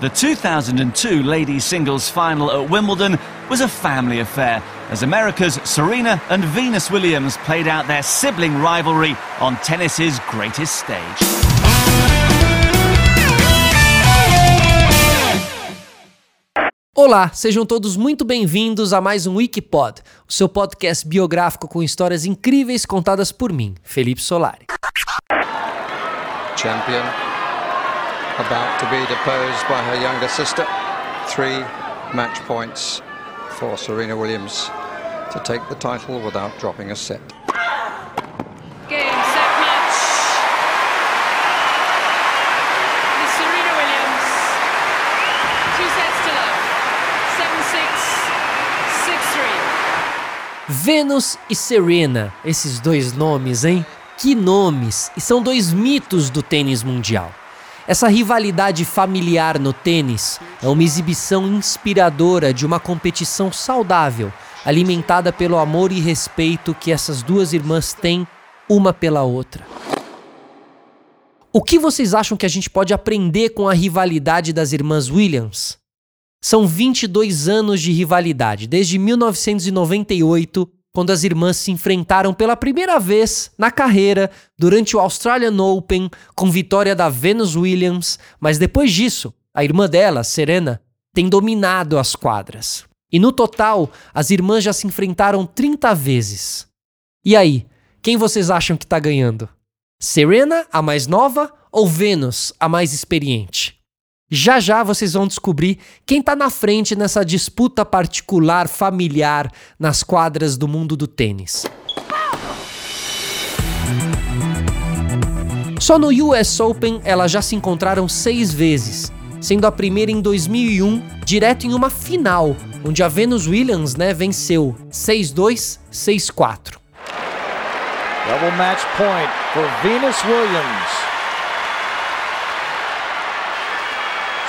The 2002 ladies singles final at Wimbledon was a family affair as America's Serena and Venus Williams played out their sibling rivalry on tennis's greatest stage. Olá, sejam todos muito bem-vindos a mais um Wikipod, o seu podcast biográfico com histórias incríveis contadas por mim, Felipe Solari. Champion about to be deposed by her younger sister. Three match points for Serena Williams to take the title without dropping a set. Game, set, match. Miss Serena Williams. Two sets to love. 7-6, 6-3. Venus e Serena, esses dois nomes, hein? Que nomes! E são dois mitos do tênis mundial. Essa rivalidade familiar no tênis é uma exibição inspiradora de uma competição saudável, alimentada pelo amor e respeito que essas duas irmãs têm uma pela outra. O que vocês acham que a gente pode aprender com a rivalidade das irmãs Williams? São 22 anos de rivalidade, desde 1998, quando as irmãs se enfrentaram pela primeira vez na carreira durante o Australian Open com vitória da Venus Williams, mas depois disso, a irmã dela, Serena, tem dominado as quadras. E no total, as irmãs já se enfrentaram 30 vezes. E aí, quem vocês acham que está ganhando? Serena, a mais nova, ou Venus, a mais experiente? Já já vocês vão descobrir quem está na frente nessa disputa particular familiar nas quadras do mundo do tênis. Só no US Open elas já se encontraram seis vezes, sendo a primeira em 2001, direto em uma final, onde a Venus Williams né, venceu 6-2, 6-4. Double match point for Venus Williams.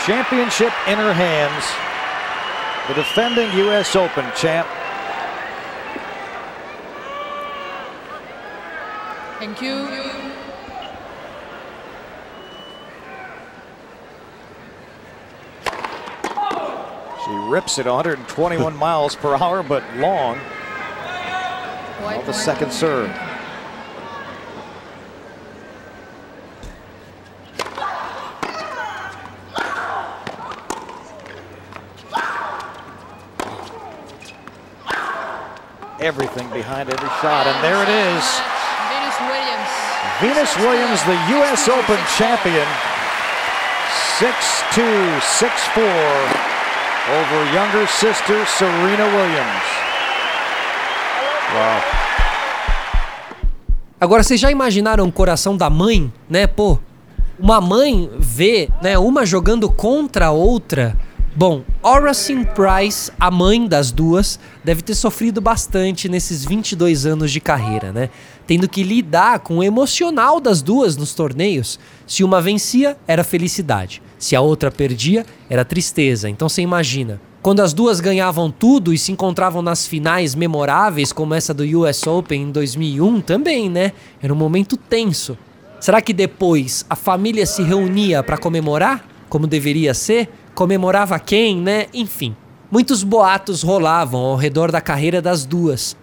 Championship in her hands. The defending U.S. Open champ. Thank you. She rips it 121 miles per hour, but long. Well, the second serve. Everything behind every shot, and there it is. Venus Williams. Venus Williams, the U.S. Open champion. 6-2, 6-4 over younger sister Serena Williams. Wow. Agora, vocês já imaginaram o coração da mãe, né? Pô, uma mãe vê, né, uma jogando contra a outra. Bom, Oracin Price, a mãe das duas, deve ter sofrido bastante nesses 22 anos de carreira, né? Tendo que lidar com o emocional das duas nos torneios. Se uma vencia, era felicidade. Se a outra perdia, era tristeza. Então você imagina. Quando as duas ganhavam tudo e se encontravam nas finais memoráveis, como essa do US Open em 2001, também, né? Era um momento tenso. Será que depois a família se reunia para comemorar, como deveria ser? Comemorava quem, né? Enfim, muitos boatos rolavam ao redor da carreira das duas.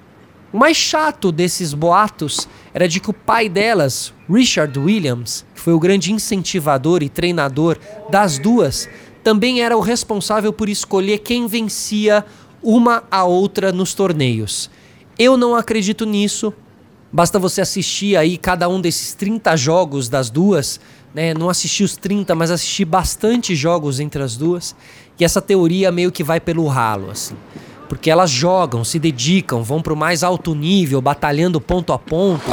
O mais chato desses boatos era de que o pai delas, Richard Williams, que foi o grande incentivador e treinador das duas, também era o responsável por escolher quem vencia uma a outra nos torneios. Eu não acredito nisso. Basta você assistir aí cada um desses 30 jogos das duas, né? Não assisti os 30, mas assisti bastante jogos entre as duas. E essa teoria meio que vai pelo ralo, assim. Porque elas jogam, se dedicam, vão para o mais alto nível, batalhando ponto a ponto.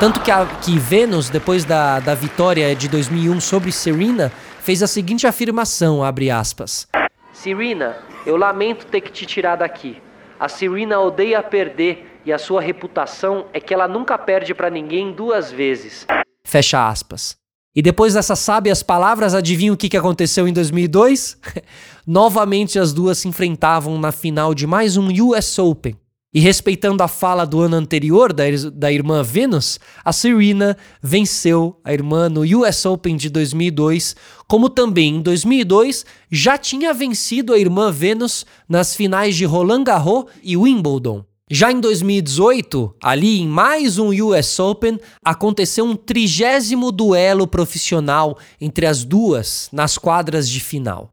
Tanto que, a, que Venus, depois da, da vitória de 2001 sobre Serena, fez a seguinte afirmação, abre aspas. Serena, eu lamento ter que te tirar daqui. A Serena odeia perder e a sua reputação é que ela nunca perde para ninguém duas vezes. Fecha aspas. E depois dessas sábias palavras, adivinha o que que aconteceu em 2002? Novamente as duas se enfrentavam na final de mais um US Open. E respeitando a fala do ano anterior da, da irmã Venus, a Serena venceu a irmã no US Open de 2002, como também em 2002 já tinha vencido a irmã Venus nas finais de Roland Garros e Wimbledon. Já em 2018, ali em mais um US Open, aconteceu um trigésimo duelo profissional entre as duas nas quadras de final.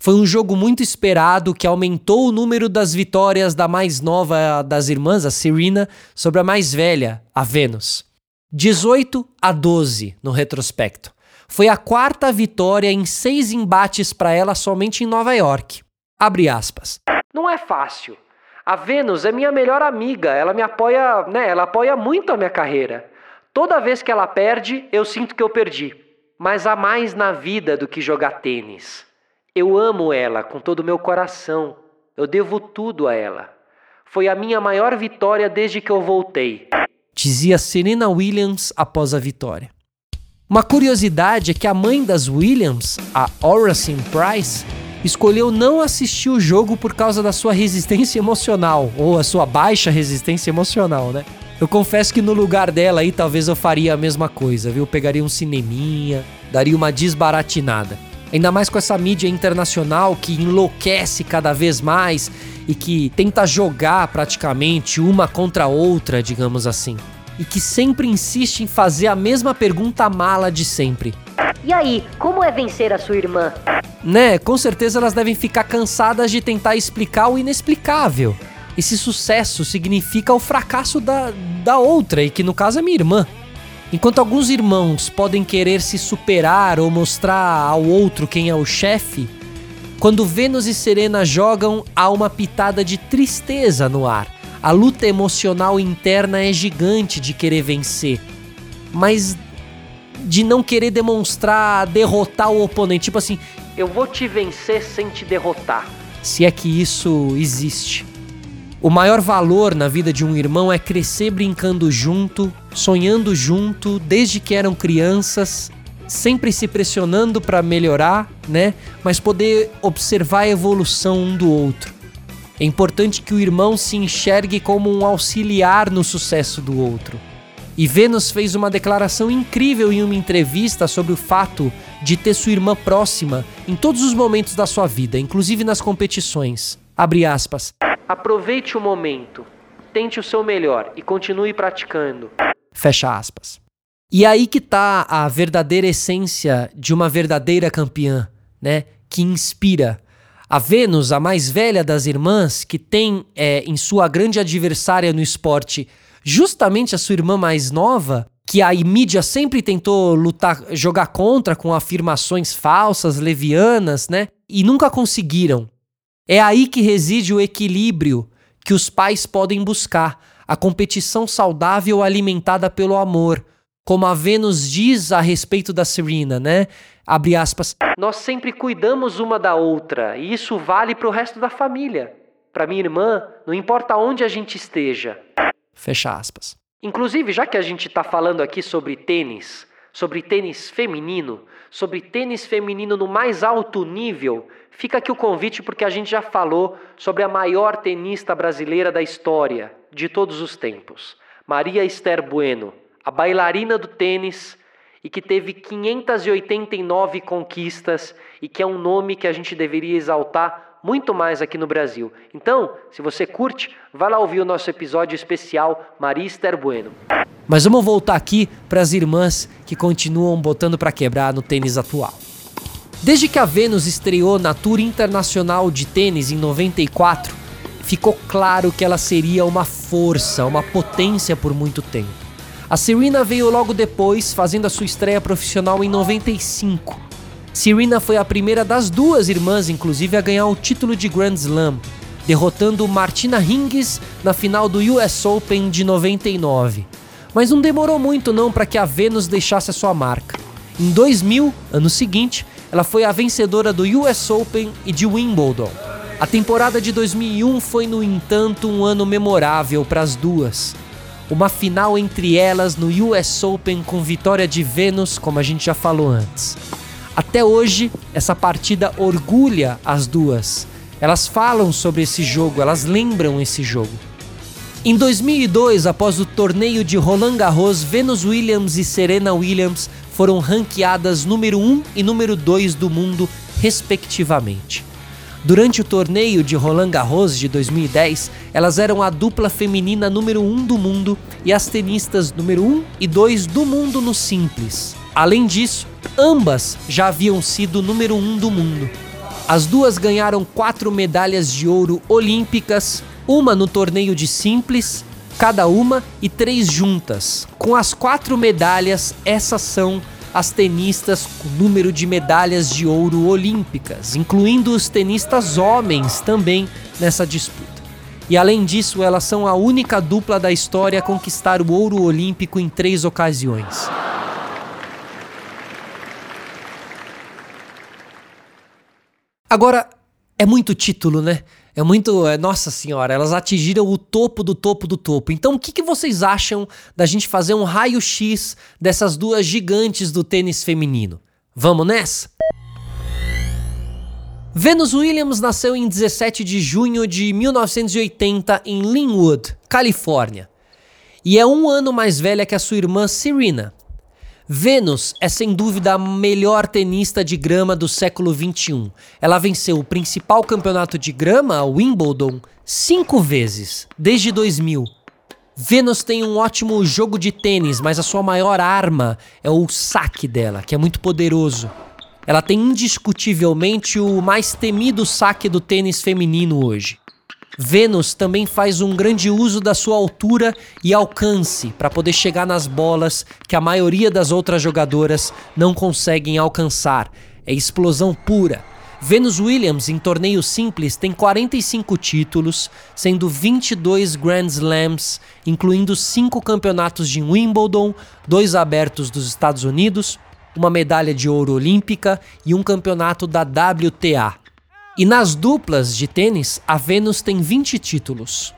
Foi um jogo muito esperado que aumentou o número das vitórias da mais nova das irmãs, a Serena, sobre a mais velha, a Venus. 18 a 12 no retrospecto. Foi a quarta vitória em seis embates para ela somente em Nova York. Abre aspas. Não é fácil. A Venus é minha melhor amiga, ela me apoia, né? Ela apoia muito a minha carreira. Toda vez que ela perde, eu sinto que eu perdi. Mas há mais na vida do que jogar tênis. Eu amo ela com todo o meu coração. Eu devo tudo a ela. Foi a minha maior vitória desde que eu voltei. Dizia Serena Williams após a vitória. Uma curiosidade é que a mãe das Williams, a Oracene Price, escolheu não assistir o jogo por causa da sua resistência emocional, ou a sua baixa resistência emocional, né? Eu confesso que no lugar dela aí talvez eu faria a mesma coisa, viu? Pegaria um cineminha, daria uma desbaratinada. Ainda mais com essa mídia internacional que enlouquece cada vez mais e que tenta jogar praticamente uma contra a outra, digamos assim. E que sempre insiste em fazer a mesma pergunta mala de sempre. E aí, como é vencer a sua irmã? Né, com certeza elas devem ficar cansadas de tentar explicar o inexplicável. Esse sucesso significa o fracasso da, da outra, e que no caso é minha irmã. Enquanto alguns irmãos podem querer se superar ou mostrar ao outro quem é o chefe, quando Vênus e Serena jogam, há uma pitada de tristeza no ar. A luta emocional interna é gigante de querer vencer, mas de não querer demonstrar derrotar o oponente. Tipo assim, eu vou te vencer sem te derrotar. Se é que isso existe. O maior valor na vida de um irmão é crescer brincando junto, sonhando junto, desde que eram crianças, sempre se pressionando para melhorar, né? Mas poder observar a evolução um do outro. É importante que o irmão se enxergue como um auxiliar no sucesso do outro. E Vênus fez uma declaração incrível em uma entrevista sobre o fato de ter sua irmã próxima em todos os momentos da sua vida, inclusive nas competições. Abre aspas. Aproveite o momento, tente o seu melhor e continue praticando. Fecha aspas. E aí que tá a verdadeira essência de uma verdadeira campeã, né? Que inspira. A Vênus, a mais velha das irmãs, que tem é, em sua grande adversária no esporte justamente a sua irmã mais nova, que a mídia sempre tentou lutar, jogar contra com afirmações falsas, levianas, né? E nunca conseguiram. É aí que reside o equilíbrio que os pais podem buscar, a competição saudável alimentada pelo amor. Como a Vênus diz a respeito da Serena, né? Abre aspas. Nós sempre cuidamos uma da outra, e isso vale para o resto da família. Para minha irmã, não importa onde a gente esteja. Fecha aspas. Inclusive, já que a gente está falando aqui sobre tênis, sobre tênis feminino, sobre tênis feminino no mais alto nível, fica aqui o convite porque a gente já falou sobre a maior tenista brasileira da história, de todos os tempos, Maria Esther Bueno, a bailarina do tênis e que teve 589 conquistas e que é um nome que a gente deveria exaltar muito mais aqui no Brasil. Então, se você curte, vai lá ouvir o nosso episódio especial Maria Esther Bueno. Mas vamos voltar aqui para as irmãs que continuam botando para quebrar no tênis atual. Desde que a Venus estreou na Tour Internacional de Tênis em 94, ficou claro que ela seria uma força, uma potência por muito tempo. A Serena veio logo depois, fazendo a sua estreia profissional em 95. Serena foi a primeira das duas irmãs, inclusive, a ganhar o título de Grand Slam, derrotando Martina Hingis na final do US Open de 99. Mas não demorou muito não para que a Venus deixasse a sua marca. Em 2000, ano seguinte, ela foi a vencedora do US Open e de Wimbledon. A temporada de 2001 foi, no entanto, um ano memorável para as duas. Uma final entre elas no US Open com vitória de Venus, como a gente já falou antes. Até hoje, essa partida orgulha as duas. Elas falam sobre esse jogo, elas lembram esse jogo. Em 2002, após o torneio de Roland Garros, Venus Williams e Serena Williams foram ranqueadas número 1 e número 2 do mundo, respectivamente. Durante o torneio de Roland Garros de 2010, elas eram a dupla feminina número 1 do mundo e as tenistas número 1 e 2 do mundo no simples. Além disso, ambas já haviam sido número 1 do mundo. As duas ganharam quatro medalhas de ouro olímpicas, uma no torneio de simples, cada uma, e três juntas. Com as quatro medalhas, essas são as tenistas com número de medalhas de ouro olímpicas, incluindo os tenistas homens também nessa disputa. E além disso, elas são a única dupla da história a conquistar o ouro olímpico em três ocasiões. Agora, é muito título, né? É muito. É, nossa senhora, elas atingiram o topo do topo do topo. Então, o que, que vocês acham da gente fazer um raio-x dessas duas gigantes do tênis feminino? Vamos nessa? Venus Williams nasceu em 17 de junho de 1980 em Linwood, Califórnia. E é um ano mais velha que a sua irmã Serena, Venus é sem dúvida a melhor tenista de grama do século XXI. Ela venceu o principal campeonato de grama, Wimbledon, cinco vezes, desde 2000. Venus tem um ótimo jogo de tênis, mas a sua maior arma é o saque dela, que é muito poderoso. Ela tem indiscutivelmente o mais temido saque do tênis feminino hoje. Vênus também faz um grande uso da sua altura e alcance para poder chegar nas bolas que a maioria das outras jogadoras não conseguem alcançar. É explosão pura. Venus Williams, em torneio simples, tem 45 títulos, sendo 22 Grand Slams, incluindo cinco campeonatos de Wimbledon, dois abertos dos Estados Unidos, uma medalha de ouro olímpica e um campeonato da WTA. E nas duplas de tênis, a Venus tem 20 títulos.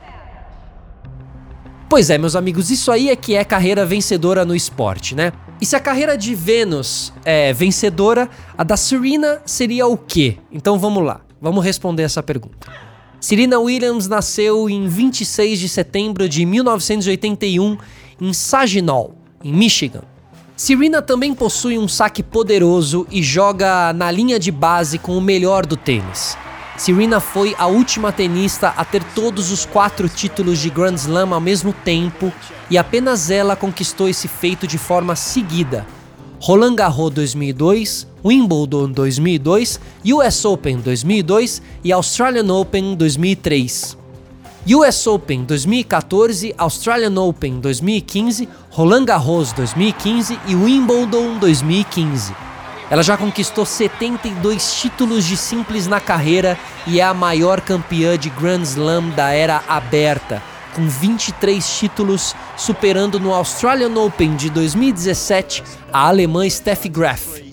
Pois é, meus amigos, isso aí é que é carreira vencedora no esporte, né? E se a carreira de Venus é vencedora, a da Serena seria o quê? Então vamos lá, vamos responder essa pergunta. Serena Williams nasceu em 26 de setembro de 1981 em Saginaw, em Michigan. Serena também possui um saque poderoso e joga na linha de base com o melhor do tênis. Serena foi a última tenista a ter todos os quatro títulos de Grand Slam ao mesmo tempo e apenas ela conquistou esse feito de forma seguida. Roland Garros 2002, Wimbledon 2002, US Open 2002 e Australian Open 2003. US Open 2014, Australian Open 2015, Roland Garros 2015 e Wimbledon 2015. Ela já conquistou 72 títulos de simples na carreira e é a maior campeã de Grand Slam da era aberta, com 23 títulos, superando no Australian Open de 2017 a alemã Steffi Graf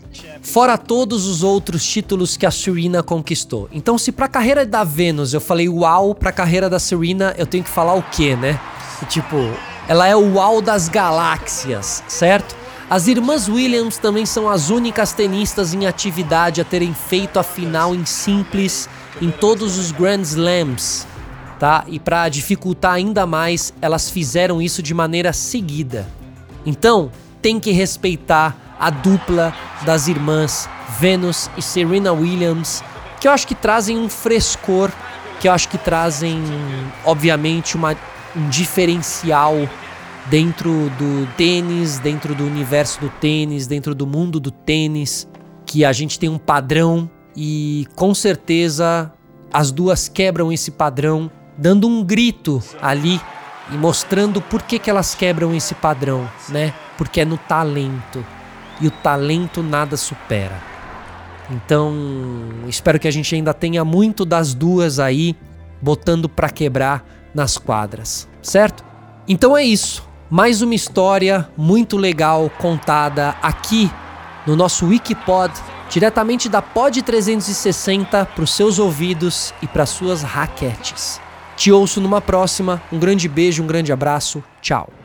fora todos os outros títulos que a Serena conquistou. Então, se pra carreira da Venus eu falei uau, pra carreira da Serena eu tenho que falar o quê, né? tipo, ela é o uau das galáxias, certo? As irmãs Williams também são as únicas tenistas em atividade a terem feito a final em simples em todos os Grand Slams, tá? E para dificultar ainda mais, elas fizeram isso de maneira seguida. Então, tem que respeitar a dupla das irmãs Venus e Serena Williams, que eu acho que trazem um frescor, que eu acho que trazem, obviamente, uma, um diferencial dentro do tênis, dentro do universo do tênis, dentro do mundo do tênis, que a gente tem um padrão e com certeza as duas quebram esse padrão, dando um grito ali e mostrando por que, que elas quebram esse padrão, né? Porque é no talento e o talento nada supera. Então, espero que a gente ainda tenha muito das duas aí botando para quebrar nas quadras, certo? Então é isso. Mais uma história muito legal contada aqui no nosso Wikipod, diretamente da Pod 360 para os seus ouvidos e para suas raquetes. Te ouço numa próxima. Um grande beijo, um grande abraço. Tchau.